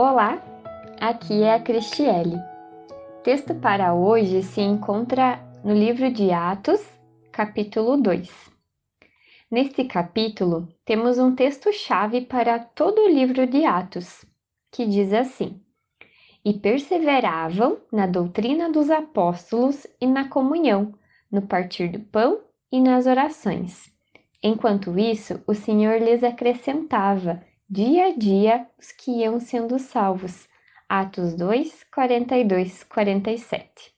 Olá, aqui é a Cristiele. Texto para hoje se encontra no livro de Atos, capítulo 2. Neste capítulo, temos um texto-chave para todo o livro de Atos, que diz assim: E perseveravam na doutrina dos apóstolos e na comunhão, no partir do pão e nas orações. Enquanto isso, o Senhor lhes acrescentava dia a dia os que iam sendo salvos. Atos 2, 42, 47.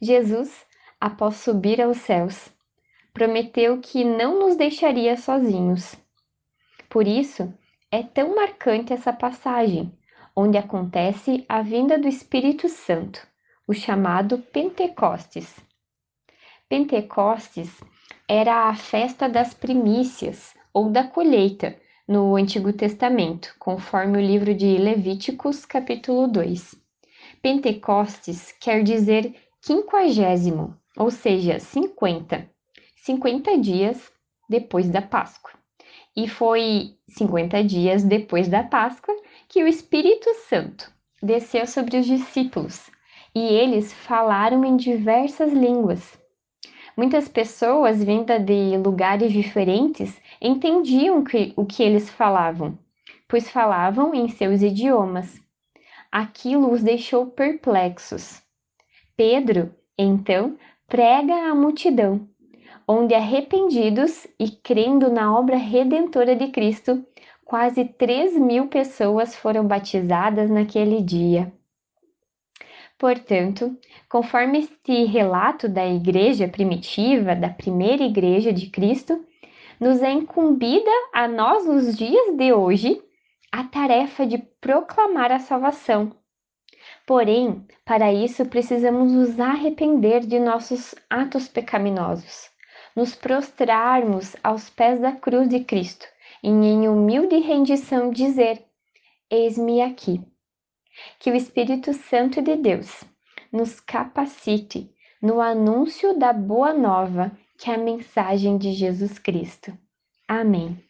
Jesus, após subir aos céus, prometeu que não nos deixaria sozinhos. Por isso, é tão marcante essa passagem, onde acontece a vinda do Espírito Santo, o chamado Pentecostes. Pentecostes era a festa das primícias ou da colheita no Antigo Testamento, conforme o livro de Levíticos, capítulo 2. Pentecostes quer dizer quinquagésimo, ou seja, 50, 50 dias depois da Páscoa. E foi 50 dias depois da Páscoa que o Espírito Santo desceu sobre os discípulos e eles falaram em diversas línguas. Muitas pessoas vindas de lugares diferentes entendiam que, o que eles falavam, pois falavam em seus idiomas. Aquilo os deixou perplexos. Pedro, então, prega à multidão, onde arrependidos e crendo na obra redentora de Cristo, quase 3 mil pessoas foram batizadas naquele dia. Portanto, conforme este relato da igreja primitiva, da primeira igreja de Cristo, nos é incumbida a nós nos dias de hoje a tarefa de proclamar a salvação. Porém, para isso precisamos nos arrepender de nossos atos pecaminosos, nos prostrarmos aos pés da cruz de Cristo e em humilde rendição dizer: Eis-me aqui. Que o Espírito Santo de Deus nos capacite no anúncio da boa nova, que é a mensagem de Jesus Cristo. Amém.